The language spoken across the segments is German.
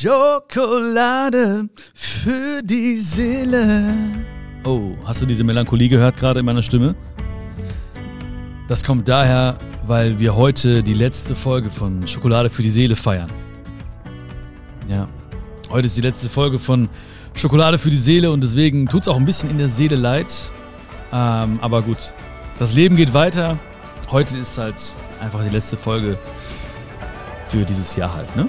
Schokolade für die Seele. Oh, hast du diese Melancholie gehört gerade in meiner Stimme? Das kommt daher, weil wir heute die letzte Folge von Schokolade für die Seele feiern. Ja, heute ist die letzte Folge von Schokolade für die Seele und deswegen tut es auch ein bisschen in der Seele leid. Ähm, aber gut, das Leben geht weiter. Heute ist halt einfach die letzte Folge für dieses Jahr halt, ne?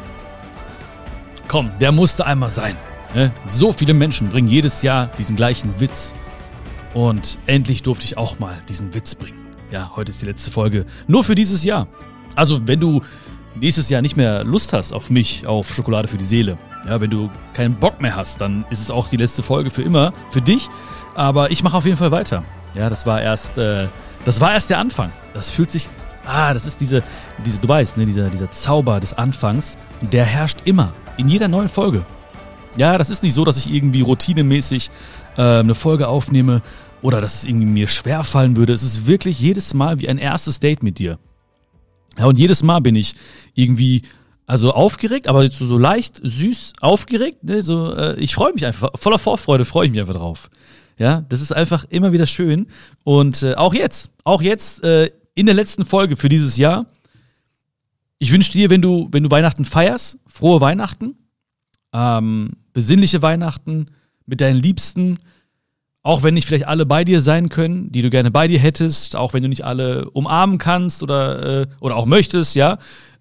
Komm, der musste einmal sein. Ne? So viele Menschen bringen jedes Jahr diesen gleichen Witz. Und endlich durfte ich auch mal diesen Witz bringen. Ja, heute ist die letzte Folge. Nur für dieses Jahr. Also, wenn du nächstes Jahr nicht mehr Lust hast auf mich, auf Schokolade für die Seele, ja, wenn du keinen Bock mehr hast, dann ist es auch die letzte Folge für immer, für dich. Aber ich mache auf jeden Fall weiter. Ja, das war erst, äh, das war erst der Anfang. Das fühlt sich, ah, das ist diese, diese, du weißt, ne, dieser, dieser Zauber des Anfangs, der herrscht immer. In jeder neuen Folge. Ja, das ist nicht so, dass ich irgendwie routinemäßig äh, eine Folge aufnehme oder dass es irgendwie mir schwer fallen würde. Es ist wirklich jedes Mal wie ein erstes Date mit dir. Ja, und jedes Mal bin ich irgendwie also aufgeregt, aber so, so leicht süß aufgeregt. Ne? So, äh, ich freue mich einfach, voller Vorfreude freue ich mich einfach drauf. Ja, das ist einfach immer wieder schön. Und äh, auch jetzt, auch jetzt äh, in der letzten Folge für dieses Jahr ich wünsche dir, wenn du, wenn du Weihnachten feierst, frohe Weihnachten, ähm, besinnliche Weihnachten mit deinen Liebsten, auch wenn nicht vielleicht alle bei dir sein können, die du gerne bei dir hättest, auch wenn du nicht alle umarmen kannst oder, äh, oder auch möchtest, ja.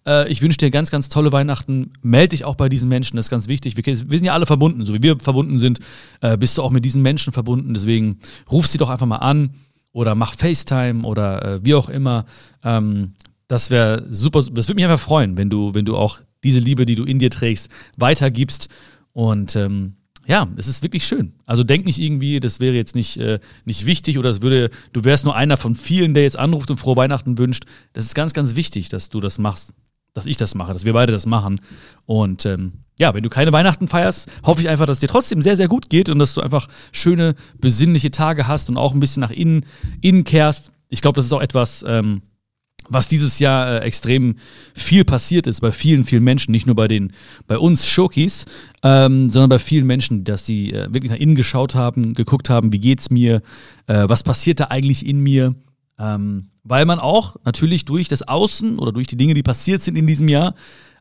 Äh, ich wünsche dir ganz, ganz tolle Weihnachten. Meld dich auch bei diesen Menschen, das ist ganz wichtig. Wir, wir sind ja alle verbunden, so wie wir verbunden sind, äh, bist du auch mit diesen Menschen verbunden. Deswegen ruf sie doch einfach mal an oder mach FaceTime oder äh, wie auch immer. Ähm, das wäre super, das würde mich einfach freuen, wenn du, wenn du auch diese Liebe, die du in dir trägst, weitergibst. Und ähm, ja, es ist wirklich schön. Also denk nicht irgendwie, das wäre jetzt nicht, äh, nicht wichtig oder es würde, du wärst nur einer von vielen, der jetzt anruft und frohe Weihnachten wünscht. Das ist ganz, ganz wichtig, dass du das machst, dass ich das mache, dass wir beide das machen. Und ähm, ja, wenn du keine Weihnachten feierst, hoffe ich einfach, dass es dir trotzdem sehr, sehr gut geht und dass du einfach schöne, besinnliche Tage hast und auch ein bisschen nach innen, innen kehrst. Ich glaube, das ist auch etwas, ähm, was dieses Jahr äh, extrem viel passiert ist bei vielen, vielen Menschen, nicht nur bei den, bei uns Schokis, ähm, sondern bei vielen Menschen, dass die äh, wirklich nach innen geschaut haben, geguckt haben, wie geht's mir, äh, was passiert da eigentlich in mir, ähm, weil man auch natürlich durch das Außen oder durch die Dinge, die passiert sind in diesem Jahr,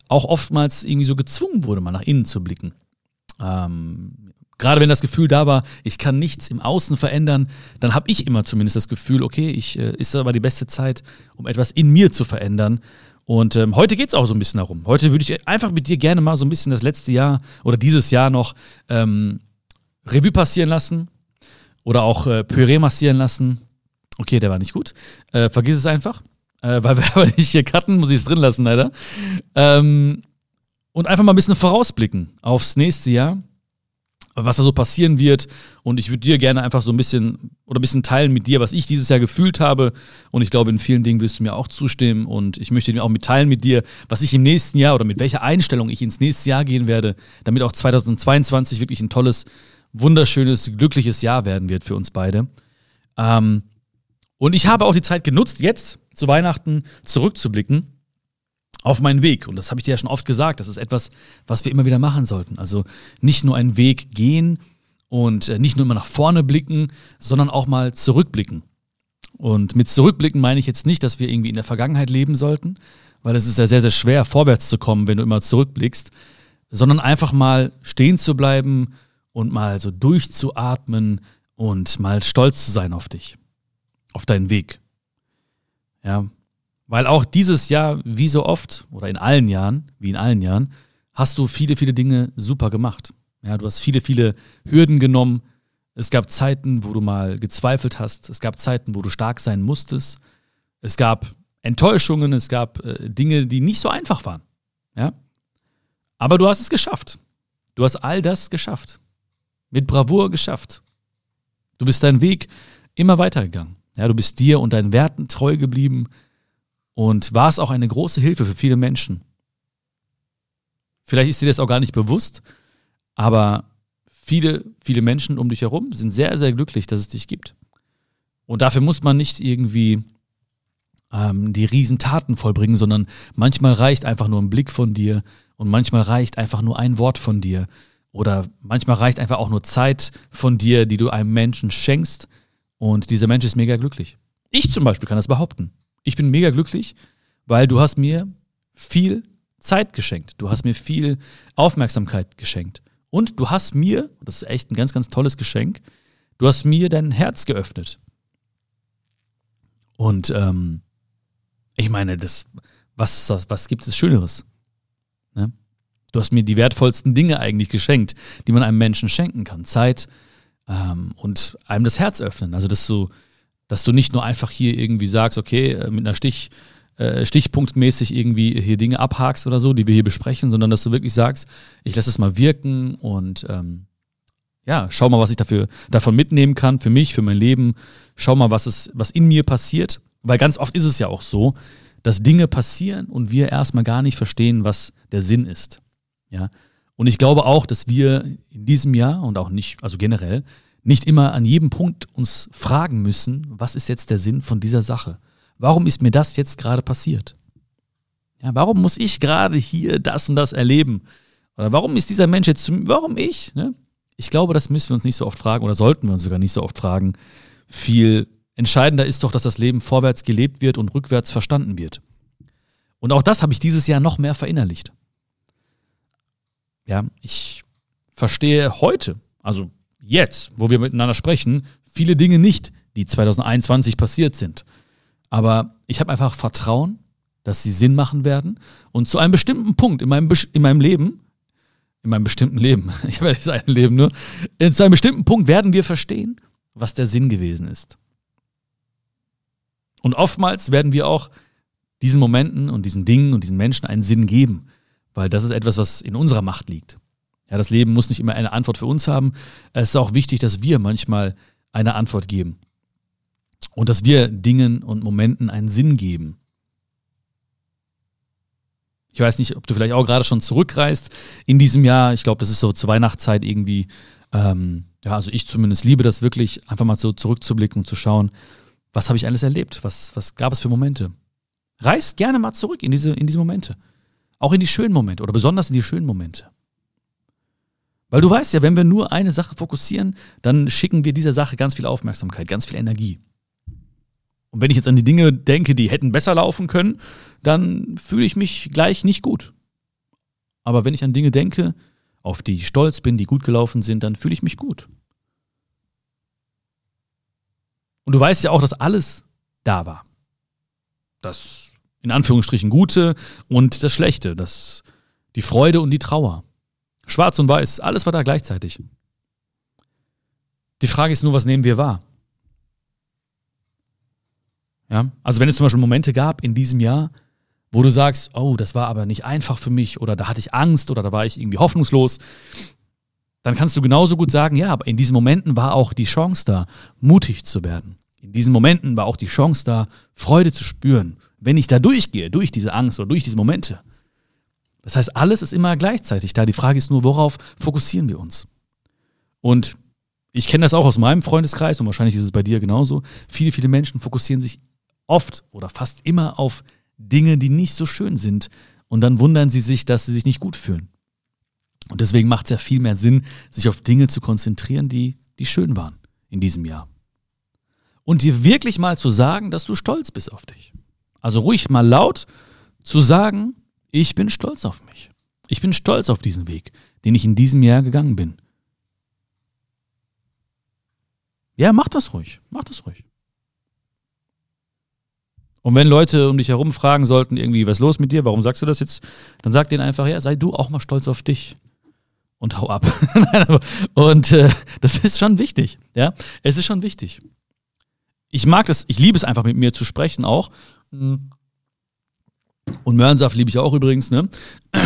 auch oftmals irgendwie so gezwungen wurde, mal nach innen zu blicken. Ähm, Gerade wenn das Gefühl da war, ich kann nichts im Außen verändern, dann habe ich immer zumindest das Gefühl, okay, ich äh, ist aber die beste Zeit, um etwas in mir zu verändern. Und ähm, heute geht es auch so ein bisschen darum. Heute würde ich einfach mit dir gerne mal so ein bisschen das letzte Jahr oder dieses Jahr noch ähm, Revue passieren lassen oder auch äh, Püree massieren lassen. Okay, der war nicht gut. Äh, vergiss es einfach, äh, weil wir aber nicht hier cutten, muss ich es drin lassen, leider. Ähm, und einfach mal ein bisschen vorausblicken aufs nächste Jahr was da so passieren wird. Und ich würde dir gerne einfach so ein bisschen oder ein bisschen teilen mit dir, was ich dieses Jahr gefühlt habe. Und ich glaube, in vielen Dingen wirst du mir auch zustimmen. Und ich möchte dir auch mitteilen mit dir, was ich im nächsten Jahr oder mit welcher Einstellung ich ins nächste Jahr gehen werde, damit auch 2022 wirklich ein tolles, wunderschönes, glückliches Jahr werden wird für uns beide. Ähm, und ich habe auch die Zeit genutzt, jetzt zu Weihnachten zurückzublicken auf meinen Weg. Und das habe ich dir ja schon oft gesagt. Das ist etwas, was wir immer wieder machen sollten. Also nicht nur einen Weg gehen und äh, nicht nur immer nach vorne blicken, sondern auch mal zurückblicken. Und mit zurückblicken meine ich jetzt nicht, dass wir irgendwie in der Vergangenheit leben sollten, weil es ist ja sehr, sehr schwer, vorwärts zu kommen, wenn du immer zurückblickst, sondern einfach mal stehen zu bleiben und mal so durchzuatmen und mal stolz zu sein auf dich, auf deinen Weg. Ja, weil auch dieses Jahr, wie so oft, oder in allen Jahren, wie in allen Jahren, hast du viele, viele Dinge super gemacht. Ja, du hast viele, viele Hürden genommen. Es gab Zeiten, wo du mal gezweifelt hast. Es gab Zeiten, wo du stark sein musstest. Es gab Enttäuschungen, es gab äh, Dinge, die nicht so einfach waren. Ja? Aber du hast es geschafft. Du hast all das geschafft. Mit Bravour geschafft. Du bist deinen Weg immer weitergegangen. Ja, du bist dir und deinen Werten treu geblieben und war es auch eine große Hilfe für viele Menschen. Vielleicht ist dir das auch gar nicht bewusst, aber viele, viele Menschen um dich herum sind sehr, sehr glücklich, dass es dich gibt. Und dafür muss man nicht irgendwie ähm, die Riesentaten vollbringen, sondern manchmal reicht einfach nur ein Blick von dir Und manchmal reicht einfach nur ein Wort von dir. Oder manchmal reicht einfach auch nur Zeit von dir, die du einem Menschen schenkst. Und dieser Mensch ist mega glücklich. Ich zum Beispiel kann das behaupten. Ich bin mega glücklich, weil du hast mir viel Zeit geschenkt. Du hast mir viel Aufmerksamkeit geschenkt. Und du hast mir, das ist echt ein ganz, ganz tolles Geschenk, du hast mir dein Herz geöffnet. Und ähm, ich meine, das, was, was, was gibt es Schöneres? Ne? Du hast mir die wertvollsten Dinge eigentlich geschenkt, die man einem Menschen schenken kann. Zeit ähm, und einem das Herz öffnen. Also, dass du, dass du nicht nur einfach hier irgendwie sagst, okay, äh, mit einer Stich, äh, stichpunktmäßig irgendwie hier Dinge abhakst oder so, die wir hier besprechen, sondern dass du wirklich sagst, ich lasse es mal wirken und ähm, ja, schau mal, was ich dafür, davon mitnehmen kann, für mich, für mein Leben. Schau mal, was, es, was in mir passiert. Weil ganz oft ist es ja auch so, dass Dinge passieren und wir erstmal gar nicht verstehen, was der Sinn ist. Ja. Und ich glaube auch, dass wir in diesem Jahr und auch nicht, also generell, nicht immer an jedem Punkt uns fragen müssen, was ist jetzt der Sinn von dieser Sache? warum ist mir das jetzt gerade passiert? Ja, warum muss ich gerade hier das und das erleben? Oder warum ist dieser Mensch jetzt, warum ich? Ne? Ich glaube, das müssen wir uns nicht so oft fragen oder sollten wir uns sogar nicht so oft fragen. Viel entscheidender ist doch, dass das Leben vorwärts gelebt wird und rückwärts verstanden wird. Und auch das habe ich dieses Jahr noch mehr verinnerlicht. Ja, ich verstehe heute, also jetzt, wo wir miteinander sprechen, viele Dinge nicht, die 2021 passiert sind. Aber ich habe einfach Vertrauen, dass sie Sinn machen werden. Und zu einem bestimmten Punkt in meinem, in meinem Leben, in meinem bestimmten Leben, ich habe ja dieses eine Leben nur, zu einem bestimmten Punkt werden wir verstehen, was der Sinn gewesen ist. Und oftmals werden wir auch diesen Momenten und diesen Dingen und diesen Menschen einen Sinn geben, weil das ist etwas, was in unserer Macht liegt. Ja, das Leben muss nicht immer eine Antwort für uns haben. Es ist auch wichtig, dass wir manchmal eine Antwort geben. Und dass wir Dingen und Momenten einen Sinn geben. Ich weiß nicht, ob du vielleicht auch gerade schon zurückreist in diesem Jahr. Ich glaube, das ist so zur Weihnachtszeit irgendwie, ähm, ja, also ich zumindest liebe das wirklich, einfach mal so zurückzublicken und zu schauen, was habe ich alles erlebt? Was, was gab es für Momente? Reis gerne mal zurück in diese, in diese Momente. Auch in die schönen Momente oder besonders in die schönen Momente. Weil du weißt ja, wenn wir nur eine Sache fokussieren, dann schicken wir dieser Sache ganz viel Aufmerksamkeit, ganz viel Energie. Und wenn ich jetzt an die Dinge denke, die hätten besser laufen können, dann fühle ich mich gleich nicht gut. Aber wenn ich an Dinge denke, auf die ich stolz bin, die gut gelaufen sind, dann fühle ich mich gut. Und du weißt ja auch, dass alles da war. Das in Anführungsstrichen Gute und das Schlechte, das die Freude und die Trauer. Schwarz und Weiß, alles war da gleichzeitig. Die Frage ist nur, was nehmen wir wahr? Ja? Also wenn es zum Beispiel Momente gab in diesem Jahr, wo du sagst, oh, das war aber nicht einfach für mich oder da hatte ich Angst oder da war ich irgendwie hoffnungslos, dann kannst du genauso gut sagen, ja, aber in diesen Momenten war auch die Chance da, mutig zu werden. In diesen Momenten war auch die Chance da, Freude zu spüren, wenn ich da durchgehe, durch diese Angst oder durch diese Momente. Das heißt, alles ist immer gleichzeitig da. Die Frage ist nur, worauf fokussieren wir uns? Und ich kenne das auch aus meinem Freundeskreis und wahrscheinlich ist es bei dir genauso. Viele, viele Menschen fokussieren sich oft oder fast immer auf Dinge, die nicht so schön sind. Und dann wundern sie sich, dass sie sich nicht gut fühlen. Und deswegen macht es ja viel mehr Sinn, sich auf Dinge zu konzentrieren, die, die schön waren in diesem Jahr. Und dir wirklich mal zu sagen, dass du stolz bist auf dich. Also ruhig mal laut zu sagen, ich bin stolz auf mich. Ich bin stolz auf diesen Weg, den ich in diesem Jahr gegangen bin. Ja, mach das ruhig. Mach das ruhig. Und wenn Leute um dich herum fragen sollten, irgendwie, was ist los mit dir, warum sagst du das jetzt, dann sag denen einfach, ja, sei du auch mal stolz auf dich. Und hau ab. und äh, das ist schon wichtig. Ja, es ist schon wichtig. Ich mag das, ich liebe es einfach mit mir zu sprechen auch. Und Möhrensaft liebe ich auch übrigens, ne?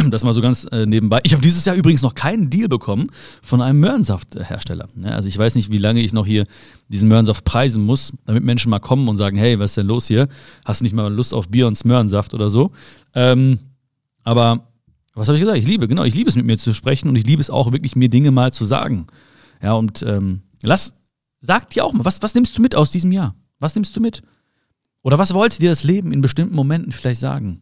Das mal so ganz äh, nebenbei. Ich habe dieses Jahr übrigens noch keinen Deal bekommen von einem Möhrensafthersteller. Ne? Also ich weiß nicht, wie lange ich noch hier diesen Möhrensaft preisen muss, damit Menschen mal kommen und sagen, hey, was ist denn los hier? Hast du nicht mal Lust auf Bier und Möhrensaft oder so? Ähm, aber was habe ich gesagt? Ich liebe, genau, ich liebe es mit mir zu sprechen und ich liebe es auch wirklich, mir Dinge mal zu sagen. Ja, und ähm, lass, sag dir auch mal, was, was nimmst du mit aus diesem Jahr? Was nimmst du mit? Oder was wollte dir das Leben in bestimmten Momenten vielleicht sagen?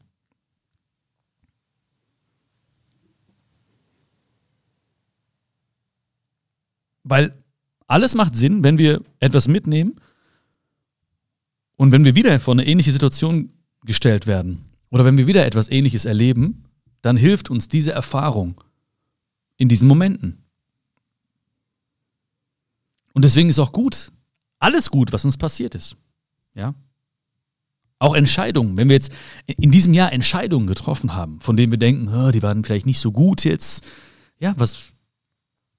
Weil alles macht Sinn, wenn wir etwas mitnehmen und wenn wir wieder vor eine ähnliche Situation gestellt werden oder wenn wir wieder etwas Ähnliches erleben, dann hilft uns diese Erfahrung in diesen Momenten. Und deswegen ist auch gut, alles gut, was uns passiert ist. Ja, auch Entscheidungen, wenn wir jetzt in diesem Jahr Entscheidungen getroffen haben, von denen wir denken, oh, die waren vielleicht nicht so gut jetzt. Ja, was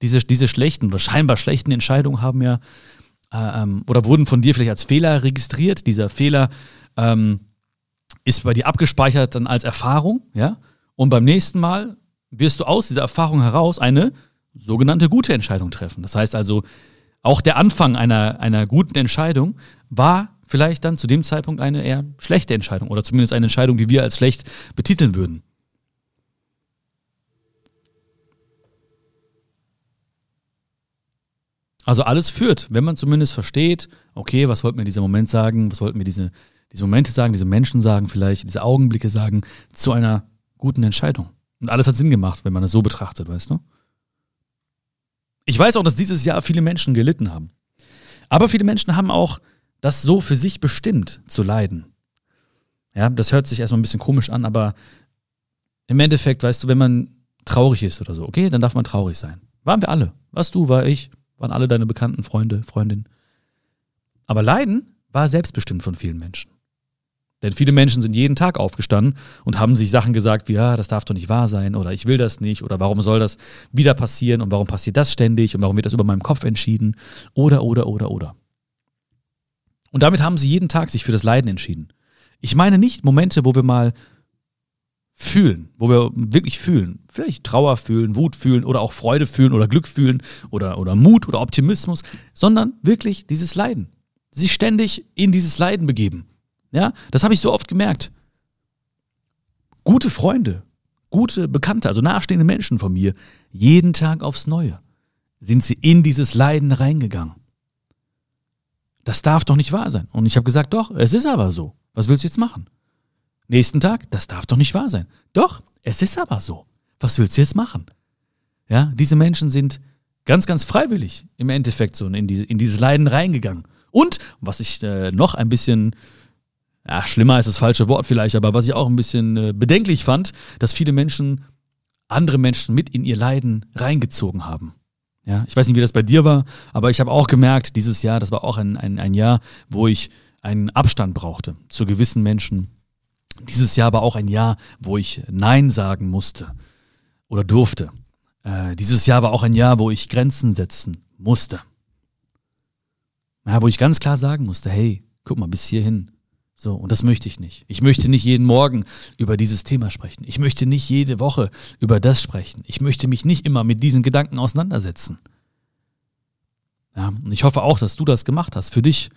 diese, diese schlechten oder scheinbar schlechten Entscheidungen haben ja äh, ähm, oder wurden von dir vielleicht als Fehler registriert. Dieser Fehler ähm, ist bei dir abgespeichert dann als Erfahrung, ja. Und beim nächsten Mal wirst du aus dieser Erfahrung heraus eine sogenannte gute Entscheidung treffen. Das heißt also, auch der Anfang einer, einer guten Entscheidung war vielleicht dann zu dem Zeitpunkt eine eher schlechte Entscheidung oder zumindest eine Entscheidung, die wir als schlecht betiteln würden. Also alles führt, wenn man zumindest versteht, okay, was wollte mir dieser Moment sagen, was wollten mir diese, diese Momente sagen, diese Menschen sagen vielleicht, diese Augenblicke sagen, zu einer guten Entscheidung. Und alles hat Sinn gemacht, wenn man es so betrachtet, weißt du? Ich weiß auch, dass dieses Jahr viele Menschen gelitten haben. Aber viele Menschen haben auch das so für sich bestimmt zu leiden. Ja, das hört sich erstmal ein bisschen komisch an, aber im Endeffekt, weißt du, wenn man traurig ist oder so, okay, dann darf man traurig sein. Waren wir alle. Was du, war ich, waren alle deine bekannten Freunde, Freundinnen. Aber Leiden war selbstbestimmt von vielen Menschen. Denn viele Menschen sind jeden Tag aufgestanden und haben sich Sachen gesagt wie, ja, das darf doch nicht wahr sein oder ich will das nicht oder warum soll das wieder passieren und warum passiert das ständig und warum wird das über meinem Kopf entschieden oder, oder, oder, oder. Und damit haben sie jeden Tag sich für das Leiden entschieden. Ich meine nicht Momente, wo wir mal fühlen, wo wir wirklich fühlen, vielleicht Trauer fühlen, Wut fühlen oder auch Freude fühlen oder Glück fühlen oder, oder Mut oder Optimismus, sondern wirklich dieses Leiden. Sich ständig in dieses Leiden begeben. Ja, das habe ich so oft gemerkt. Gute Freunde, gute Bekannte, also nahestehende Menschen von mir, jeden Tag aufs Neue sind sie in dieses Leiden reingegangen. Das darf doch nicht wahr sein. Und ich habe gesagt, doch, es ist aber so. Was willst du jetzt machen? Nächsten Tag, das darf doch nicht wahr sein. Doch, es ist aber so. Was willst du jetzt machen? Ja, diese Menschen sind ganz, ganz freiwillig im Endeffekt so in, diese, in dieses Leiden reingegangen. Und was ich äh, noch ein bisschen ja, schlimmer ist das falsche Wort vielleicht, aber was ich auch ein bisschen äh, bedenklich fand, dass viele Menschen andere Menschen mit in ihr Leiden reingezogen haben. Ja, ich weiß nicht, wie das bei dir war, aber ich habe auch gemerkt, dieses Jahr, das war auch ein, ein, ein Jahr, wo ich einen Abstand brauchte zu gewissen Menschen. Dieses Jahr war auch ein Jahr, wo ich Nein sagen musste oder durfte. Äh, dieses Jahr war auch ein Jahr, wo ich Grenzen setzen musste. Ja, wo ich ganz klar sagen musste, hey, guck mal, bis hierhin. So, und das möchte ich nicht. Ich möchte nicht jeden Morgen über dieses Thema sprechen. Ich möchte nicht jede Woche über das sprechen. Ich möchte mich nicht immer mit diesen Gedanken auseinandersetzen. Ja, und ich hoffe auch, dass du das gemacht hast für dich,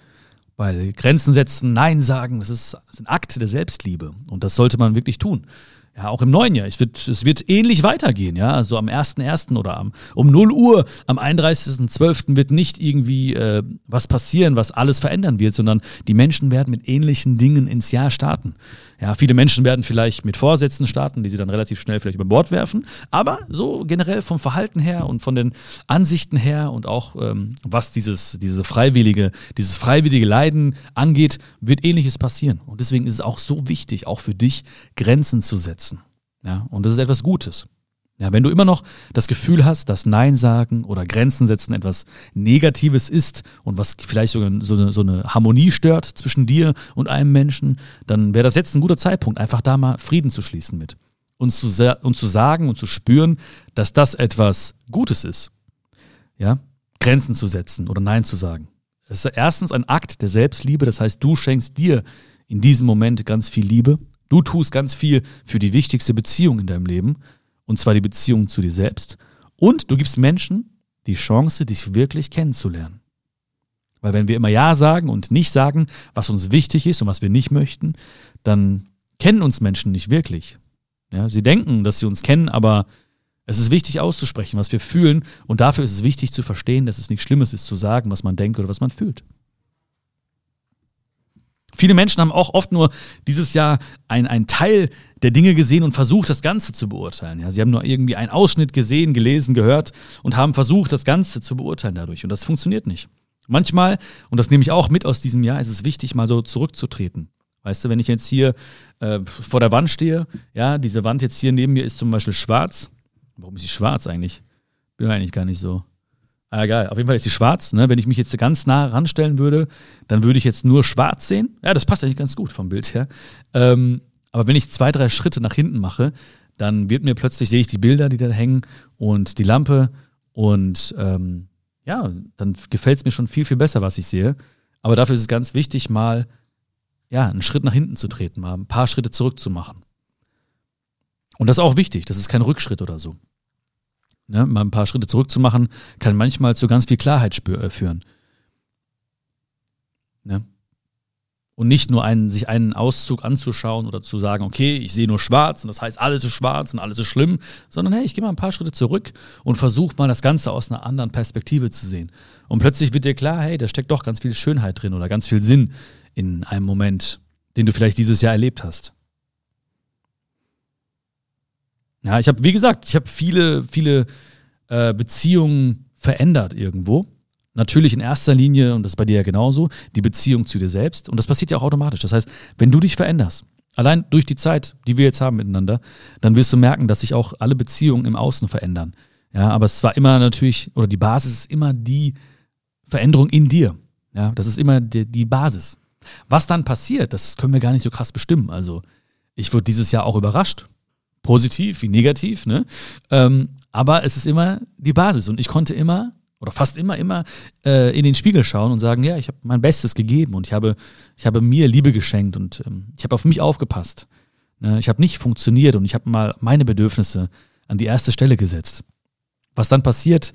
weil Grenzen setzen, Nein sagen, das ist ein Akt der Selbstliebe und das sollte man wirklich tun ja, auch im neuen Jahr. Es wird, es wird ähnlich weitergehen, ja. Also am 1.1. oder am, um 0 Uhr, am 31.12. wird nicht irgendwie äh, was passieren, was alles verändern wird, sondern die Menschen werden mit ähnlichen Dingen ins Jahr starten. Ja, viele Menschen werden vielleicht mit Vorsätzen starten, die sie dann relativ schnell vielleicht über Bord werfen. Aber so generell vom Verhalten her und von den Ansichten her und auch ähm, was dieses, diese freiwillige, dieses freiwillige Leiden angeht, wird ähnliches passieren. Und deswegen ist es auch so wichtig, auch für dich Grenzen zu setzen. Ja, und das ist etwas Gutes. Ja, wenn du immer noch das Gefühl hast, dass Nein sagen oder Grenzen setzen etwas Negatives ist und was vielleicht sogar so eine, so eine Harmonie stört zwischen dir und einem Menschen, dann wäre das jetzt ein guter Zeitpunkt, einfach da mal Frieden zu schließen mit. Und zu, und zu sagen und zu spüren, dass das etwas Gutes ist. Ja, Grenzen zu setzen oder Nein zu sagen. Es ist erstens ein Akt der Selbstliebe, das heißt, du schenkst dir in diesem Moment ganz viel Liebe. Du tust ganz viel für die wichtigste Beziehung in deinem Leben und zwar die Beziehung zu dir selbst. Und du gibst Menschen die Chance, dich wirklich kennenzulernen. Weil wenn wir immer Ja sagen und nicht sagen, was uns wichtig ist und was wir nicht möchten, dann kennen uns Menschen nicht wirklich. Ja, sie denken, dass sie uns kennen, aber es ist wichtig auszusprechen, was wir fühlen. Und dafür ist es wichtig zu verstehen, dass es nichts Schlimmes ist zu sagen, was man denkt oder was man fühlt. Viele Menschen haben auch oft nur dieses Jahr ein, Teil der Dinge gesehen und versucht, das Ganze zu beurteilen. Ja, sie haben nur irgendwie einen Ausschnitt gesehen, gelesen, gehört und haben versucht, das Ganze zu beurteilen dadurch. Und das funktioniert nicht. Manchmal, und das nehme ich auch mit aus diesem Jahr, ist es wichtig, mal so zurückzutreten. Weißt du, wenn ich jetzt hier äh, vor der Wand stehe, ja, diese Wand jetzt hier neben mir ist zum Beispiel schwarz. Warum ist sie schwarz eigentlich? Bin eigentlich gar nicht so. Ah, egal, auf jeden Fall ist sie schwarz. Ne? Wenn ich mich jetzt ganz nah ranstellen würde, dann würde ich jetzt nur schwarz sehen. Ja, das passt eigentlich ganz gut vom Bild her. Ähm, aber wenn ich zwei, drei Schritte nach hinten mache, dann wird mir plötzlich, sehe ich die Bilder, die da hängen und die Lampe und ähm, ja, dann gefällt es mir schon viel, viel besser, was ich sehe. Aber dafür ist es ganz wichtig, mal ja, einen Schritt nach hinten zu treten, mal ein paar Schritte zurück zu machen. Und das ist auch wichtig, das ist kein Rückschritt oder so. Ne, mal ein paar Schritte zurückzumachen, kann manchmal zu ganz viel Klarheit äh, führen. Ne? Und nicht nur einen, sich einen Auszug anzuschauen oder zu sagen, okay, ich sehe nur schwarz und das heißt, alles ist schwarz und alles ist schlimm, sondern hey, ich gehe mal ein paar Schritte zurück und versuche mal das Ganze aus einer anderen Perspektive zu sehen. Und plötzlich wird dir klar, hey, da steckt doch ganz viel Schönheit drin oder ganz viel Sinn in einem Moment, den du vielleicht dieses Jahr erlebt hast. Ja, ich habe, wie gesagt, ich habe viele, viele äh, Beziehungen verändert irgendwo. Natürlich in erster Linie, und das ist bei dir ja genauso, die Beziehung zu dir selbst. Und das passiert ja auch automatisch. Das heißt, wenn du dich veränderst, allein durch die Zeit, die wir jetzt haben miteinander, dann wirst du merken, dass sich auch alle Beziehungen im Außen verändern. Ja, aber es war immer natürlich, oder die Basis ist immer die Veränderung in dir. Ja, das ist immer die, die Basis. Was dann passiert, das können wir gar nicht so krass bestimmen. Also, ich wurde dieses Jahr auch überrascht positiv wie negativ, ne? Ähm, aber es ist immer die Basis und ich konnte immer oder fast immer, immer äh, in den Spiegel schauen und sagen, ja, ich habe mein Bestes gegeben und ich habe, ich habe mir Liebe geschenkt und ähm, ich habe auf mich aufgepasst. Ne? Ich habe nicht funktioniert und ich habe mal meine Bedürfnisse an die erste Stelle gesetzt. Was dann passiert,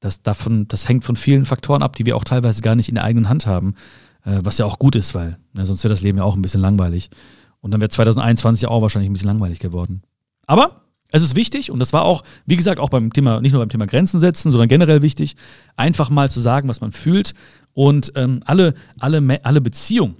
das, davon, das hängt von vielen Faktoren ab, die wir auch teilweise gar nicht in der eigenen Hand haben, äh, was ja auch gut ist, weil ne, sonst wäre das Leben ja auch ein bisschen langweilig. Und dann wäre 2021 auch wahrscheinlich ein bisschen langweilig geworden. Aber es ist wichtig, und das war auch, wie gesagt, auch beim Thema, nicht nur beim Thema Grenzen setzen, sondern generell wichtig, einfach mal zu sagen, was man fühlt und ähm, alle, alle, alle Beziehungen,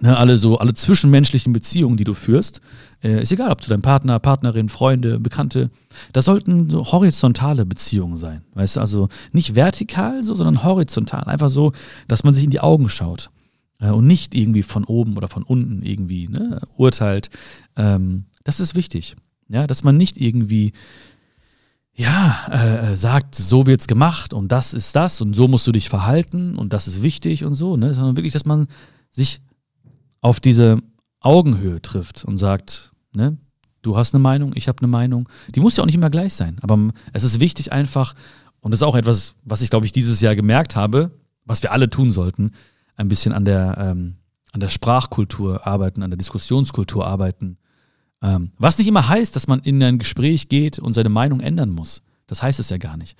ne, alle so, alle zwischenmenschlichen Beziehungen, die du führst, äh, ist egal, ob zu deinem Partner, Partnerin, Freunde, Bekannte, das sollten so horizontale Beziehungen sein. Weißt du, also nicht vertikal so, sondern horizontal. Einfach so, dass man sich in die Augen schaut. Äh, und nicht irgendwie von oben oder von unten irgendwie ne, urteilt. Ähm, das ist wichtig. Ja, dass man nicht irgendwie ja, äh, äh, sagt, so wird's gemacht und das ist das und so musst du dich verhalten und das ist wichtig und so, ne? Sondern wirklich, dass man sich auf diese Augenhöhe trifft und sagt, ne, du hast eine Meinung, ich habe eine Meinung. Die muss ja auch nicht immer gleich sein, aber es ist wichtig einfach, und das ist auch etwas, was ich, glaube ich, dieses Jahr gemerkt habe, was wir alle tun sollten, ein bisschen an der, ähm, an der Sprachkultur arbeiten, an der Diskussionskultur arbeiten, ähm, was nicht immer heißt, dass man in ein Gespräch geht und seine Meinung ändern muss. Das heißt es ja gar nicht.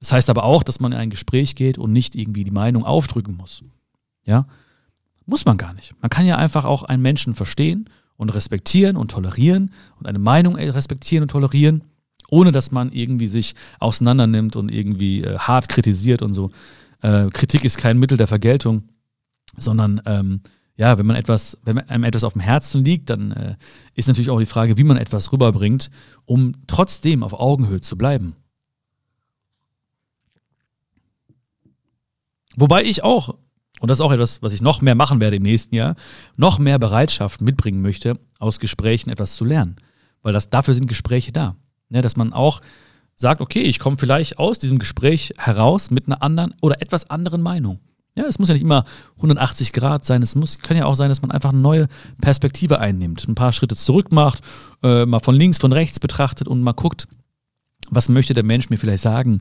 Das heißt aber auch, dass man in ein Gespräch geht und nicht irgendwie die Meinung aufdrücken muss. Ja? Muss man gar nicht. Man kann ja einfach auch einen Menschen verstehen und respektieren und tolerieren und eine Meinung respektieren und tolerieren, ohne dass man irgendwie sich auseinandernimmt und irgendwie äh, hart kritisiert und so. Äh, Kritik ist kein Mittel der Vergeltung, sondern ähm, ja, wenn man etwas, wenn einem etwas auf dem Herzen liegt, dann äh, ist natürlich auch die Frage, wie man etwas rüberbringt, um trotzdem auf Augenhöhe zu bleiben. Wobei ich auch, und das ist auch etwas, was ich noch mehr machen werde im nächsten Jahr, noch mehr Bereitschaft mitbringen möchte, aus Gesprächen etwas zu lernen. Weil das, dafür sind Gespräche da. Ne, dass man auch sagt, okay, ich komme vielleicht aus diesem Gespräch heraus mit einer anderen oder etwas anderen Meinung. Ja, es muss ja nicht immer 180 Grad sein. Es muss, kann ja auch sein, dass man einfach eine neue Perspektive einnimmt, ein paar Schritte zurück macht, äh, mal von links, von rechts betrachtet und mal guckt, was möchte der Mensch mir vielleicht sagen.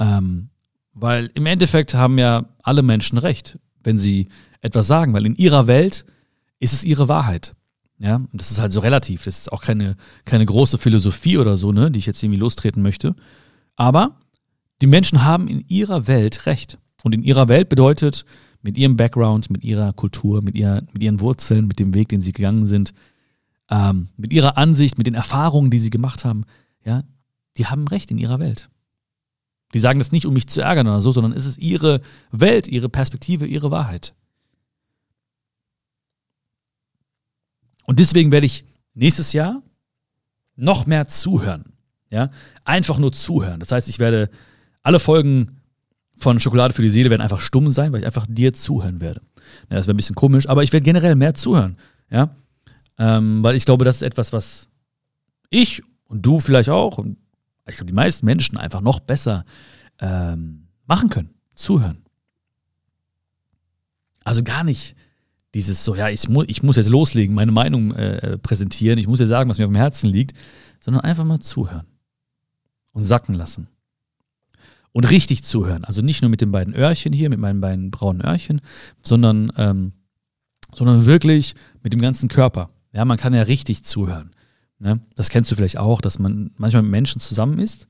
Ähm, weil im Endeffekt haben ja alle Menschen recht, wenn sie etwas sagen, weil in ihrer Welt ist es ihre Wahrheit. Ja, und das ist halt so relativ. Das ist auch keine, keine große Philosophie oder so, ne, die ich jetzt irgendwie lostreten möchte. Aber die Menschen haben in ihrer Welt recht. Und in ihrer Welt bedeutet, mit ihrem Background, mit ihrer Kultur, mit, ihrer, mit ihren Wurzeln, mit dem Weg, den sie gegangen sind, ähm, mit ihrer Ansicht, mit den Erfahrungen, die sie gemacht haben, ja, die haben Recht in ihrer Welt. Die sagen das nicht, um mich zu ärgern oder so, sondern es ist ihre Welt, ihre Perspektive, ihre Wahrheit. Und deswegen werde ich nächstes Jahr noch mehr zuhören. Ja, einfach nur zuhören. Das heißt, ich werde alle Folgen von Schokolade für die Seele werden einfach stumm sein, weil ich einfach dir zuhören werde. Ja, das wäre ein bisschen komisch, aber ich werde generell mehr zuhören. Ja, ähm, weil ich glaube, das ist etwas, was ich und du vielleicht auch und ich glaube, die meisten Menschen einfach noch besser ähm, machen können. Zuhören. Also gar nicht dieses so, ja, ich, mu ich muss jetzt loslegen, meine Meinung äh, präsentieren, ich muss dir sagen, was mir auf dem Herzen liegt, sondern einfach mal zuhören und sacken lassen. Und richtig zuhören. Also nicht nur mit den beiden Öhrchen hier, mit meinen beiden braunen Öhrchen, sondern, ähm, sondern wirklich mit dem ganzen Körper. Ja, man kann ja richtig zuhören. Ne? Das kennst du vielleicht auch, dass man manchmal mit Menschen zusammen ist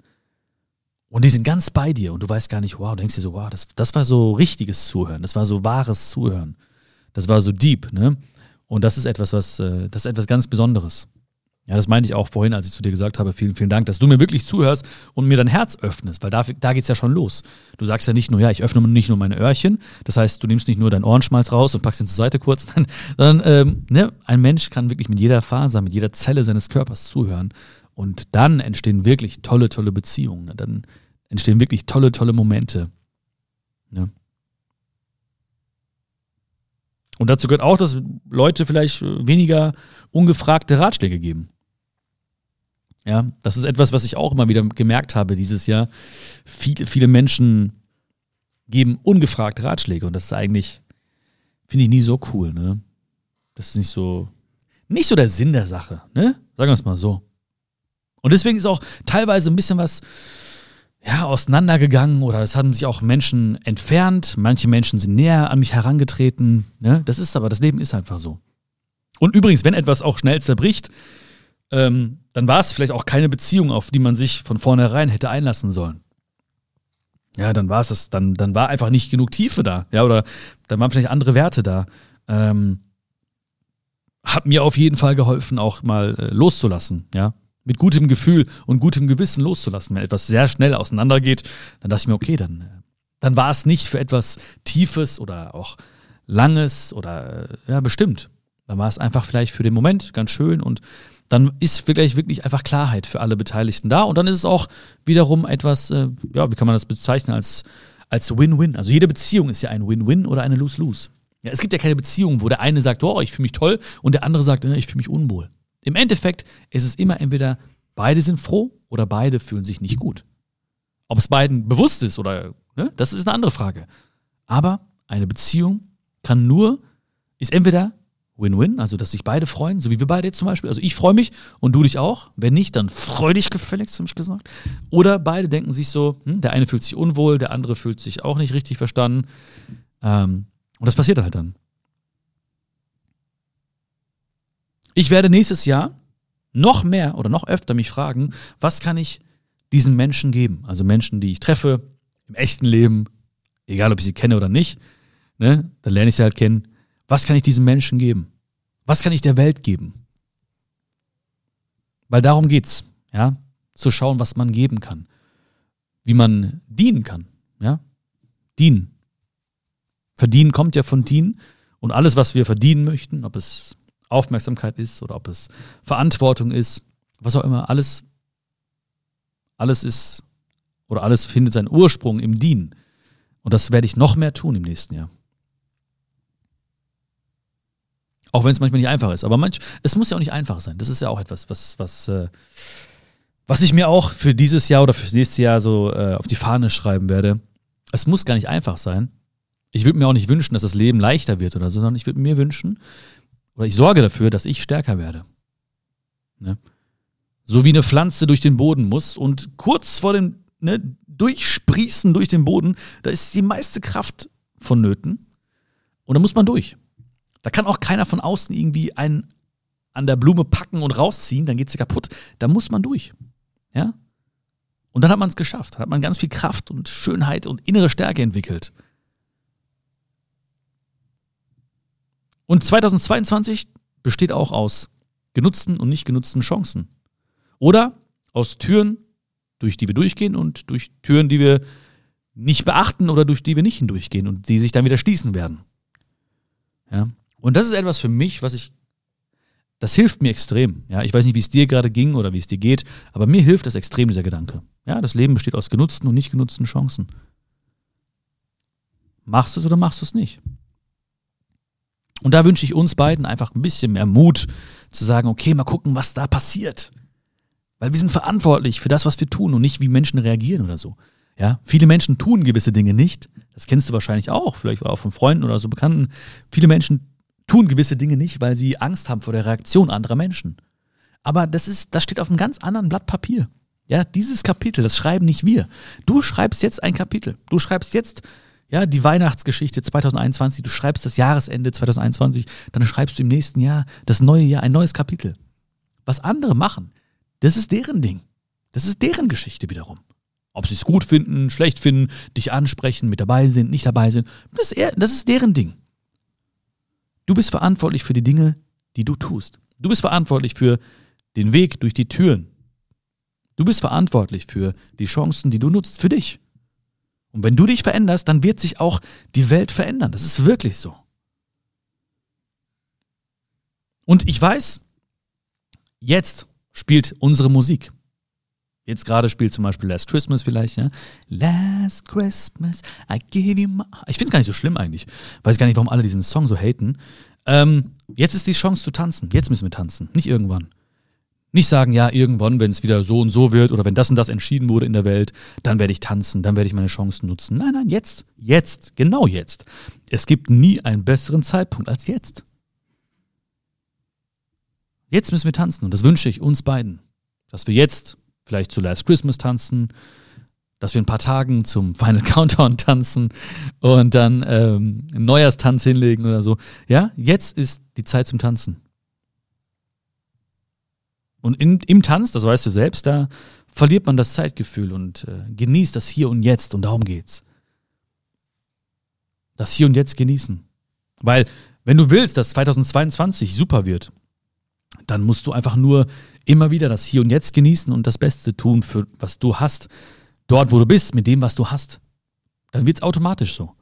und die sind ganz bei dir und du weißt gar nicht, wow, du denkst dir so, wow, das, das war so richtiges Zuhören, das war so wahres Zuhören. Das war so deep, ne? Und das ist etwas, was, äh, das ist etwas ganz Besonderes. Ja, das meinte ich auch vorhin, als ich zu dir gesagt habe, vielen, vielen Dank, dass du mir wirklich zuhörst und mir dein Herz öffnest, weil da, da geht es ja schon los. Du sagst ja nicht nur, ja, ich öffne nicht nur meine Öhrchen, das heißt, du nimmst nicht nur deinen Ohrenschmalz raus und packst ihn zur Seite kurz, sondern ähm, ne, ein Mensch kann wirklich mit jeder Faser, mit jeder Zelle seines Körpers zuhören und dann entstehen wirklich tolle, tolle Beziehungen. Ne? Dann entstehen wirklich tolle, tolle Momente. Ne? Und dazu gehört auch, dass Leute vielleicht weniger ungefragte Ratschläge geben. Ja, das ist etwas, was ich auch immer wieder gemerkt habe dieses Jahr. Viele, viele Menschen geben ungefragt Ratschläge und das ist eigentlich, finde ich nie so cool, ne? Das ist nicht so, nicht so der Sinn der Sache, ne? Sagen wir es mal so. Und deswegen ist auch teilweise ein bisschen was, ja, auseinandergegangen oder es haben sich auch Menschen entfernt. Manche Menschen sind näher an mich herangetreten. Ne? Das ist aber, das Leben ist einfach so. Und übrigens, wenn etwas auch schnell zerbricht, ähm, dann war es vielleicht auch keine Beziehung, auf die man sich von vornherein hätte einlassen sollen. Ja, dann war es das, dann, dann war einfach nicht genug Tiefe da, ja, oder dann waren vielleicht andere Werte da. Ähm, hat mir auf jeden Fall geholfen, auch mal äh, loszulassen, ja mit gutem Gefühl und gutem Gewissen loszulassen. Wenn etwas sehr schnell auseinandergeht, dann dachte ich mir, okay, dann, äh, dann war es nicht für etwas Tiefes oder auch Langes oder äh, ja, bestimmt. Dann war es einfach vielleicht für den Moment ganz schön und dann ist vielleicht wirklich einfach Klarheit für alle Beteiligten da und dann ist es auch wiederum etwas, äh, ja, wie kann man das bezeichnen, als, als Win-Win. Also jede Beziehung ist ja ein Win-Win oder eine Lose-Lose. Ja, es gibt ja keine Beziehung, wo der eine sagt, oh, ich fühle mich toll und der andere sagt, ich fühle mich unwohl. Im Endeffekt ist es immer entweder beide sind froh oder beide fühlen sich nicht gut. Ob es beiden bewusst ist oder, ne, das ist eine andere Frage. Aber eine Beziehung kann nur, ist entweder Win-Win, also dass sich beide freuen, so wie wir beide jetzt zum Beispiel. Also ich freue mich und du dich auch. Wenn nicht, dann freu dich gefälligst, habe ich gesagt. Oder beide denken sich so, hm, der eine fühlt sich unwohl, der andere fühlt sich auch nicht richtig verstanden. Ähm, und das passiert halt dann. Ich werde nächstes Jahr noch mehr oder noch öfter mich fragen, was kann ich diesen Menschen geben? Also Menschen, die ich treffe im echten Leben, egal ob ich sie kenne oder nicht, ne, dann lerne ich sie halt kennen. Was kann ich diesen Menschen geben? Was kann ich der Welt geben? Weil darum geht's, ja, zu schauen, was man geben kann, wie man dienen kann, ja, dienen. Verdienen kommt ja von dienen und alles, was wir verdienen möchten, ob es Aufmerksamkeit ist oder ob es Verantwortung ist, was auch immer, alles, alles ist oder alles findet seinen Ursprung im Dienen. Und das werde ich noch mehr tun im nächsten Jahr. Auch wenn es manchmal nicht einfach ist. Aber manch, es muss ja auch nicht einfach sein. Das ist ja auch etwas, was, was, äh, was ich mir auch für dieses Jahr oder fürs nächste Jahr so äh, auf die Fahne schreiben werde. Es muss gar nicht einfach sein. Ich würde mir auch nicht wünschen, dass das Leben leichter wird oder so, sondern ich würde mir wünschen, oder ich sorge dafür, dass ich stärker werde. Ne? So wie eine Pflanze durch den Boden muss und kurz vor dem ne, Durchsprießen durch den Boden, da ist die meiste Kraft vonnöten und da muss man durch. Da kann auch keiner von außen irgendwie einen an der Blume packen und rausziehen, dann geht sie kaputt. Da muss man durch. Ja? Und dann hat man es geschafft. Dann hat man ganz viel Kraft und Schönheit und innere Stärke entwickelt. Und 2022 besteht auch aus genutzten und nicht genutzten Chancen. Oder aus Türen, durch die wir durchgehen und durch Türen, die wir nicht beachten oder durch die wir nicht hindurchgehen und die sich dann wieder schließen werden. Und das ist etwas für mich, was ich Das hilft mir extrem. Ja, ich weiß nicht, wie es dir gerade ging oder wie es dir geht, aber mir hilft das extrem, dieser Gedanke. Ja, das Leben besteht aus genutzten und nicht genutzten Chancen. Machst du es oder machst du es nicht? Und da wünsche ich uns beiden einfach ein bisschen mehr Mut zu sagen, okay, mal gucken, was da passiert. Weil wir sind verantwortlich für das, was wir tun und nicht, wie Menschen reagieren oder so. Ja, viele Menschen tun gewisse Dinge nicht. Das kennst du wahrscheinlich auch, vielleicht auch von Freunden oder so Bekannten. Viele Menschen tun gewisse Dinge nicht, weil sie Angst haben vor der Reaktion anderer Menschen. Aber das ist, das steht auf einem ganz anderen Blatt Papier. Ja, dieses Kapitel, das schreiben nicht wir. Du schreibst jetzt ein Kapitel. Du schreibst jetzt ja, die Weihnachtsgeschichte 2021, du schreibst das Jahresende 2021, dann schreibst du im nächsten Jahr das neue Jahr ein neues Kapitel. Was andere machen, das ist deren Ding. Das ist deren Geschichte wiederum. Ob sie es gut finden, schlecht finden, dich ansprechen, mit dabei sind, nicht dabei sind, das ist, das ist deren Ding. Du bist verantwortlich für die Dinge, die du tust. Du bist verantwortlich für den Weg durch die Türen. Du bist verantwortlich für die Chancen, die du nutzt für dich. Und wenn du dich veränderst, dann wird sich auch die Welt verändern. Das ist wirklich so. Und ich weiß, jetzt spielt unsere Musik. Jetzt gerade spielt zum Beispiel Last Christmas vielleicht, ja. Last Christmas, I give you my. Ich finde es gar nicht so schlimm eigentlich. Weiß gar nicht, warum alle diesen Song so haten. Ähm, jetzt ist die Chance zu tanzen. Jetzt müssen wir tanzen, nicht irgendwann. Nicht sagen, ja, irgendwann, wenn es wieder so und so wird oder wenn das und das entschieden wurde in der Welt, dann werde ich tanzen, dann werde ich meine Chancen nutzen. Nein, nein, jetzt, jetzt, genau jetzt. Es gibt nie einen besseren Zeitpunkt als jetzt. Jetzt müssen wir tanzen und das wünsche ich uns beiden, dass wir jetzt vielleicht zu Last Christmas tanzen, dass wir ein paar Tagen zum Final Countdown tanzen und dann ähm, einen Neujahrstanz hinlegen oder so. Ja, jetzt ist die Zeit zum Tanzen. Und in, im Tanz, das weißt du selbst, da verliert man das Zeitgefühl und äh, genießt das Hier und Jetzt und darum geht's. Das Hier und Jetzt genießen. Weil, wenn du willst, dass 2022 super wird, dann musst du einfach nur immer wieder das Hier und Jetzt genießen und das Beste tun, für was du hast, dort, wo du bist, mit dem, was du hast. Dann wird es automatisch so.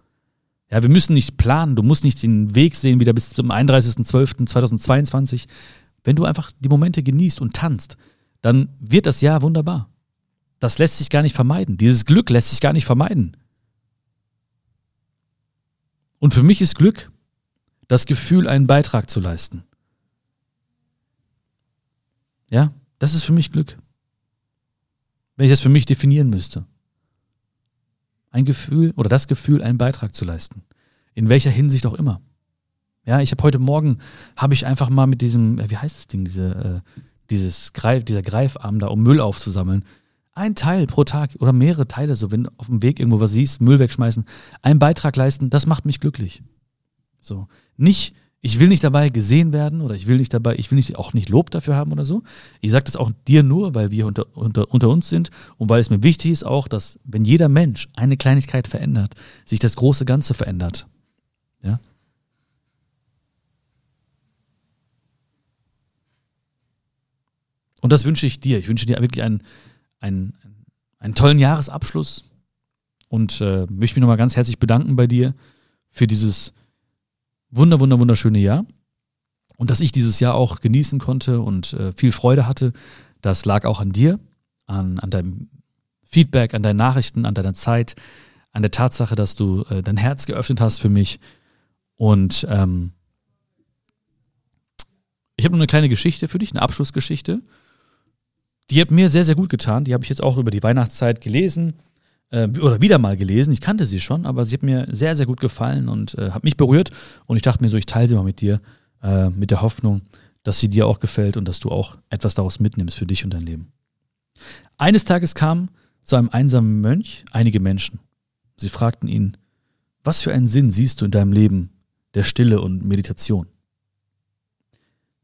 Ja, wir müssen nicht planen, du musst nicht den Weg sehen, wieder bis zum 31.12.2022. Wenn du einfach die Momente genießt und tanzt, dann wird das Jahr wunderbar. Das lässt sich gar nicht vermeiden. Dieses Glück lässt sich gar nicht vermeiden. Und für mich ist Glück das Gefühl, einen Beitrag zu leisten. Ja, das ist für mich Glück. Wenn ich das für mich definieren müsste. Ein Gefühl oder das Gefühl, einen Beitrag zu leisten. In welcher Hinsicht auch immer. Ja, ich habe heute Morgen, habe ich einfach mal mit diesem, wie heißt das Ding, diese, äh, dieses Greif, dieser Greifarm da, um Müll aufzusammeln, ein Teil pro Tag oder mehrere Teile, so wenn auf dem Weg irgendwo was siehst, Müll wegschmeißen, einen Beitrag leisten, das macht mich glücklich. So. Nicht, ich will nicht dabei gesehen werden oder ich will nicht dabei, ich will nicht, auch nicht Lob dafür haben oder so. Ich sage das auch dir nur, weil wir unter, unter, unter uns sind und weil es mir wichtig ist auch, dass wenn jeder Mensch eine Kleinigkeit verändert, sich das große Ganze verändert. Ja, Und das wünsche ich dir. Ich wünsche dir wirklich einen, einen, einen tollen Jahresabschluss und äh, möchte mich nochmal ganz herzlich bedanken bei dir für dieses wunder, wunder, wunderschöne Jahr. Und dass ich dieses Jahr auch genießen konnte und äh, viel Freude hatte, das lag auch an dir, an, an deinem Feedback, an deinen Nachrichten, an deiner Zeit, an der Tatsache, dass du äh, dein Herz geöffnet hast für mich. Und ähm, ich habe nur eine kleine Geschichte für dich, eine Abschlussgeschichte. Die hat mir sehr, sehr gut getan. Die habe ich jetzt auch über die Weihnachtszeit gelesen äh, oder wieder mal gelesen. Ich kannte sie schon, aber sie hat mir sehr, sehr gut gefallen und äh, hat mich berührt. Und ich dachte mir so, ich teile sie mal mit dir, äh, mit der Hoffnung, dass sie dir auch gefällt und dass du auch etwas daraus mitnimmst für dich und dein Leben. Eines Tages kamen zu einem einsamen Mönch einige Menschen. Sie fragten ihn, was für einen Sinn siehst du in deinem Leben der Stille und Meditation?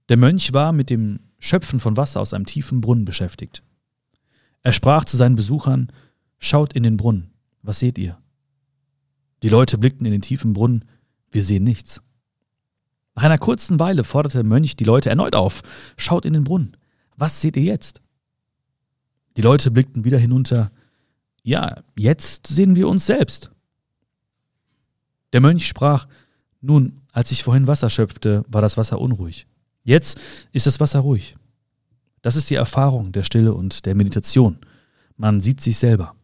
Der Mönch war mit dem Schöpfen von Wasser aus einem tiefen Brunnen beschäftigt. Er sprach zu seinen Besuchern, Schaut in den Brunnen, was seht ihr? Die Leute blickten in den tiefen Brunnen, wir sehen nichts. Nach einer kurzen Weile forderte der Mönch die Leute erneut auf, Schaut in den Brunnen, was seht ihr jetzt? Die Leute blickten wieder hinunter, ja, jetzt sehen wir uns selbst. Der Mönch sprach, nun, als ich vorhin Wasser schöpfte, war das Wasser unruhig. Jetzt ist das Wasser ruhig. Das ist die Erfahrung der Stille und der Meditation. Man sieht sich selber.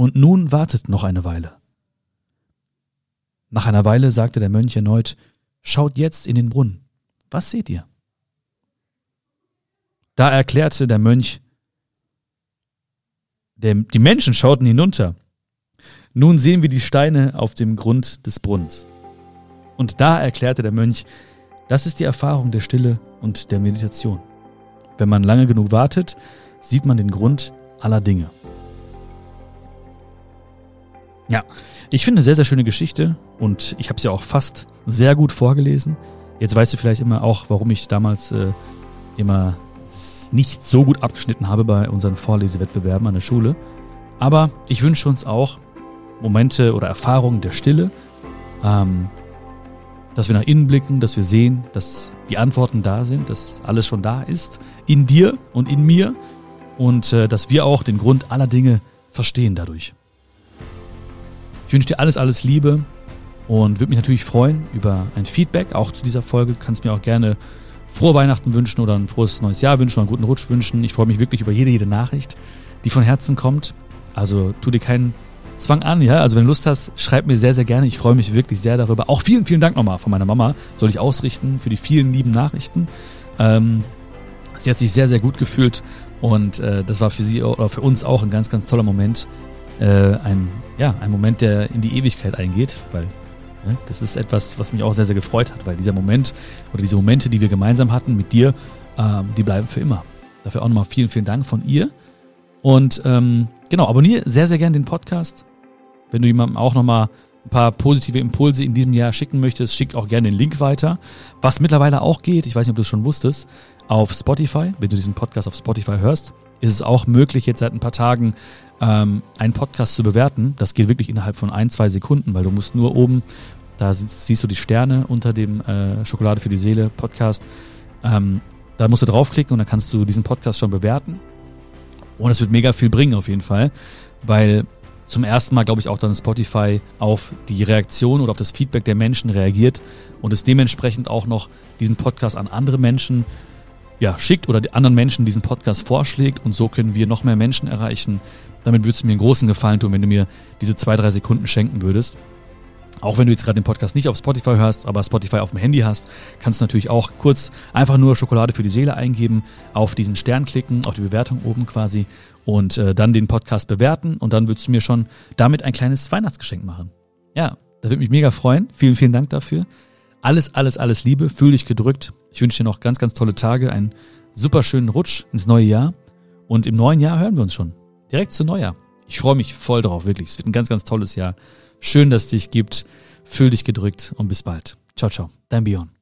Und nun wartet noch eine Weile. Nach einer Weile sagte der Mönch erneut, Schaut jetzt in den Brunnen. Was seht ihr? Da erklärte der Mönch, der, die Menschen schauten hinunter. Nun sehen wir die Steine auf dem Grund des Brunnens. Und da erklärte der Mönch, das ist die Erfahrung der Stille und der Meditation. Wenn man lange genug wartet, sieht man den Grund aller Dinge. Ja, ich finde eine sehr, sehr schöne Geschichte und ich habe sie auch fast sehr gut vorgelesen. Jetzt weißt du vielleicht immer auch, warum ich damals äh, immer nicht so gut abgeschnitten habe bei unseren Vorlesewettbewerben an der Schule. Aber ich wünsche uns auch Momente oder Erfahrungen der Stille, ähm, dass wir nach innen blicken, dass wir sehen, dass die Antworten da sind, dass alles schon da ist, in dir und in mir und äh, dass wir auch den Grund aller Dinge verstehen dadurch. Ich wünsche dir alles, alles Liebe und würde mich natürlich freuen über ein Feedback, auch zu dieser Folge. Du kannst mir auch gerne frohe Weihnachten wünschen oder ein frohes neues Jahr wünschen oder einen guten Rutsch wünschen. Ich freue mich wirklich über jede, jede Nachricht, die von Herzen kommt. Also tu dir keinen Zwang an, ja. Also wenn du Lust hast, schreib mir sehr, sehr gerne. Ich freue mich wirklich sehr darüber. Auch vielen, vielen Dank nochmal von meiner Mama. Soll ich ausrichten für die vielen lieben Nachrichten. Ähm, sie hat sich sehr, sehr gut gefühlt und äh, das war für sie oder für uns auch ein ganz, ganz toller Moment. Äh, ein ja, ein Moment, der in die Ewigkeit eingeht, weil ne, das ist etwas, was mich auch sehr, sehr gefreut hat, weil dieser Moment oder diese Momente, die wir gemeinsam hatten mit dir, ähm, die bleiben für immer. Dafür auch nochmal vielen, vielen Dank von ihr. Und ähm, genau, abonniere sehr, sehr gerne den Podcast. Wenn du jemandem auch nochmal ein paar positive Impulse in diesem Jahr schicken möchtest, schick auch gerne den Link weiter. Was mittlerweile auch geht, ich weiß nicht, ob du es schon wusstest, auf Spotify, wenn du diesen Podcast auf Spotify hörst, ist es auch möglich, jetzt seit ein paar Tagen ähm, einen Podcast zu bewerten. Das geht wirklich innerhalb von ein, zwei Sekunden, weil du musst nur oben, da siehst du die Sterne unter dem äh, Schokolade für die Seele Podcast. Ähm, da musst du draufklicken und dann kannst du diesen Podcast schon bewerten. Und es wird mega viel bringen auf jeden Fall, weil zum ersten Mal, glaube ich, auch dann Spotify auf die Reaktion oder auf das Feedback der Menschen reagiert und es dementsprechend auch noch diesen Podcast an andere Menschen ja, schickt oder anderen Menschen diesen Podcast vorschlägt und so können wir noch mehr Menschen erreichen, damit würdest du mir einen großen Gefallen tun, wenn du mir diese zwei, drei Sekunden schenken würdest. Auch wenn du jetzt gerade den Podcast nicht auf Spotify hörst, aber Spotify auf dem Handy hast, kannst du natürlich auch kurz einfach nur Schokolade für die Seele eingeben, auf diesen Stern klicken, auf die Bewertung oben quasi und äh, dann den Podcast bewerten und dann würdest du mir schon damit ein kleines Weihnachtsgeschenk machen. Ja, das würde mich mega freuen. Vielen, vielen Dank dafür. Alles, alles, alles Liebe. Fühl dich gedrückt. Ich wünsche dir noch ganz, ganz tolle Tage, einen super schönen Rutsch ins neue Jahr und im neuen Jahr hören wir uns schon. Direkt zu Neujahr. Ich freue mich voll drauf, wirklich. Es wird ein ganz, ganz tolles Jahr. Schön, dass es dich gibt. Fühl dich gedrückt und bis bald. Ciao, ciao. Dein Bion.